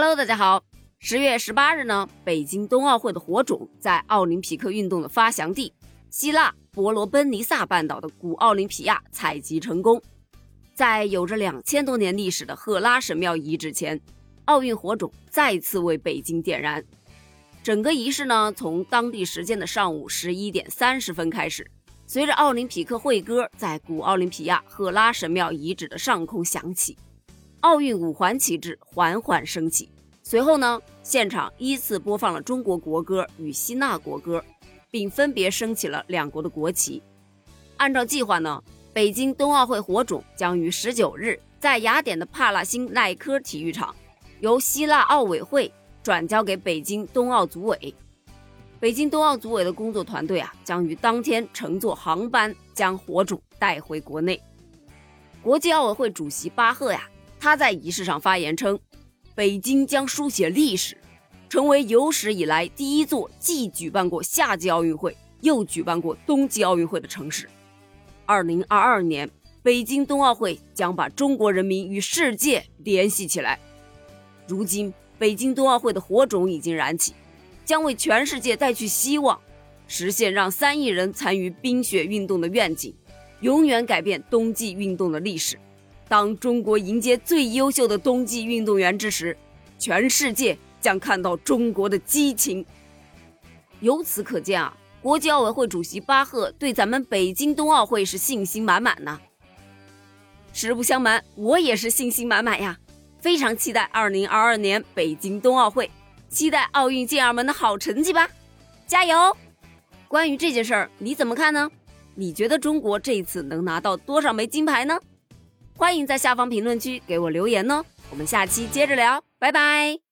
Hello，大家好。十月十八日呢，北京冬奥会的火种在奥林匹克运动的发祥地希腊伯罗奔尼撒半岛的古奥林匹亚采集成功。在有着两千多年历史的赫拉神庙遗址前，奥运火种再次为北京点燃。整个仪式呢，从当地时间的上午十一点三十分开始，随着奥林匹克会歌在古奥林匹亚赫拉神庙遗址的上空响起，奥运五环旗帜缓缓升起。随后呢，现场依次播放了中国国歌与希腊国歌，并分别升起了两国的国旗。按照计划呢，北京冬奥会火种将于十九日在雅典的帕拉辛奈科体育场，由希腊奥委会。转交给北京冬奥组委，北京冬奥组委的工作团队啊，将于当天乘坐航班将火种带回国内。国际奥委会主席巴赫呀，他在仪式上发言称，北京将书写历史，成为有史以来第一座既举办过夏季奥运会又举办过冬季奥运会的城市。二零二二年，北京冬奥会将把中国人民与世界联系起来。如今。北京冬奥会的火种已经燃起，将为全世界带去希望，实现让三亿人参与冰雪运动的愿景，永远改变冬季运动的历史。当中国迎接最优秀的冬季运动员之时，全世界将看到中国的激情。由此可见啊，国际奥委会主席巴赫对咱们北京冬奥会是信心满满呢。实不相瞒，我也是信心满满呀。非常期待二零二二年北京冬奥会，期待奥运健儿们的好成绩吧，加油！关于这件事儿，你怎么看呢？你觉得中国这次能拿到多少枚金牌呢？欢迎在下方评论区给我留言哦。我们下期接着聊，拜拜。